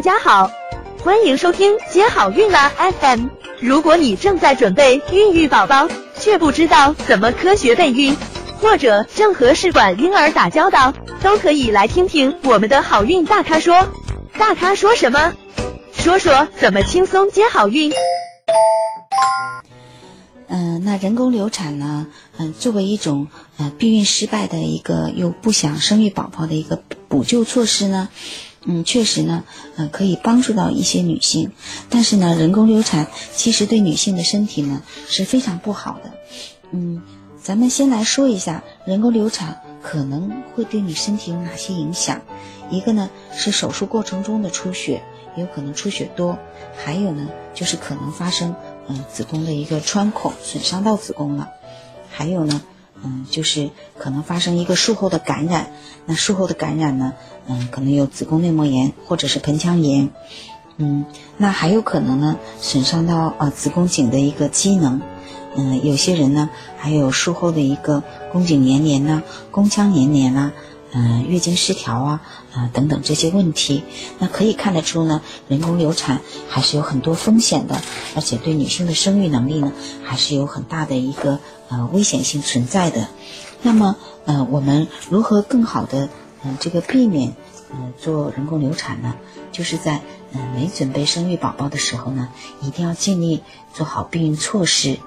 大家好，欢迎收听接好运啦 FM。如果你正在准备孕育宝宝，却不知道怎么科学备孕，或者正和试管婴儿打交道，都可以来听听我们的好运大咖说。大咖说什么？说说怎么轻松接好运。嗯，那人工流产呢？嗯，作为一种呃避孕失败的一个又不想生育宝宝的一个补救措施呢，嗯，确实呢，呃，可以帮助到一些女性。但是呢，人工流产其实对女性的身体呢是非常不好的。嗯，咱们先来说一下人工流产可能会对你身体有哪些影响。一个呢是手术过程中的出血，有可能出血多；还有呢就是可能发生。嗯，子宫的一个穿孔损伤到子宫了，还有呢，嗯，就是可能发生一个术后的感染。那术后的感染呢，嗯，可能有子宫内膜炎或者是盆腔炎，嗯，那还有可能呢，损伤到呃子宫颈的一个机能。嗯，有些人呢，还有术后的一个宫颈粘连呐，宫腔粘连呐。嗯，月经失调啊，啊等等这些问题，那可以看得出呢，人工流产还是有很多风险的，而且对女性的生育能力呢，还是有很大的一个呃危险性存在的。那么，呃，我们如何更好的嗯这个避免嗯做人工流产呢？就是在嗯没准备生育宝宝的时候呢，一定要尽力做好避孕措施。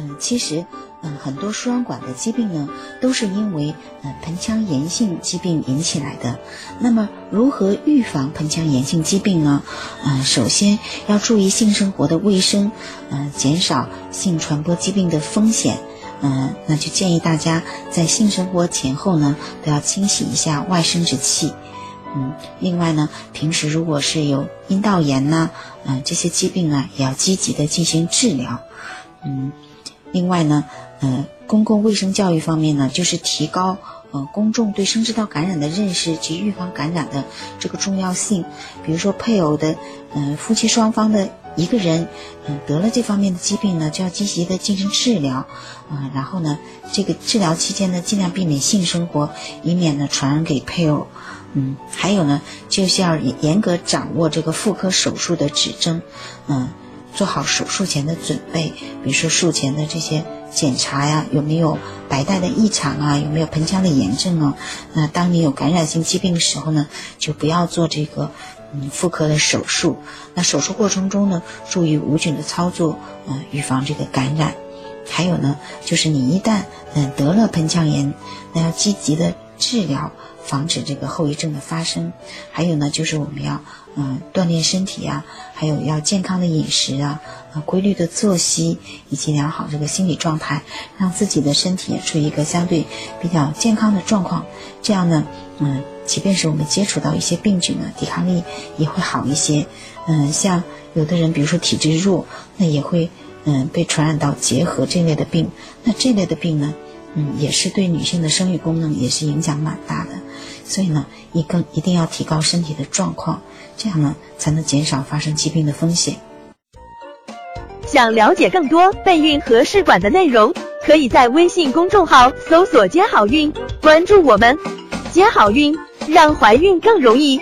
嗯，其实。嗯，很多输卵管的疾病呢，都是因为呃盆腔炎性疾病引起来的。那么，如何预防盆腔炎性疾病呢？嗯，首先要注意性生活的卫生，嗯，减少性传播疾病的风险。嗯，那就建议大家在性生活前后呢，都要清洗一下外生殖器。嗯，另外呢，平时如果是有阴道炎呐，嗯，这些疾病啊，也要积极的进行治疗。嗯，另外呢。嗯，公共卫生教育方面呢，就是提高呃公众对生殖道感染的认识及预防感染的这个重要性。比如说配偶的，嗯，夫妻双方的一个人，嗯，得了这方面的疾病呢，就要积极的进行治疗，啊，然后呢，这个治疗期间呢，尽量避免性生活，以免呢传染给配偶。嗯，还有呢，就是要严格掌握这个妇科手术的指征，嗯，做好手术前的准备，比如说术前的这些。检查呀，有没有白带的异常啊？有没有盆腔的炎症啊？那当你有感染性疾病的时候呢，就不要做这个嗯妇科的手术。那手术过程中呢，注意无菌的操作，嗯，预防这个感染。还有呢，就是你一旦嗯得了盆腔炎，那要积极的治疗。防止这个后遗症的发生，还有呢，就是我们要嗯锻炼身体啊，还有要健康的饮食啊，啊规律的作息，以及良好这个心理状态，让自己的身体处于一个相对比较健康的状况。这样呢，嗯，即便是我们接触到一些病菌呢，抵抗力也会好一些。嗯，像有的人，比如说体质弱，那也会嗯被传染到结核这类的病。那这类的病呢？嗯，也是对女性的生育功能也是影响蛮大的，所以呢，一更一定要提高身体的状况，这样呢才能减少发生疾病的风险。想了解更多备孕和试管的内容，可以在微信公众号搜索“接好运”，关注我们，接好运，让怀孕更容易。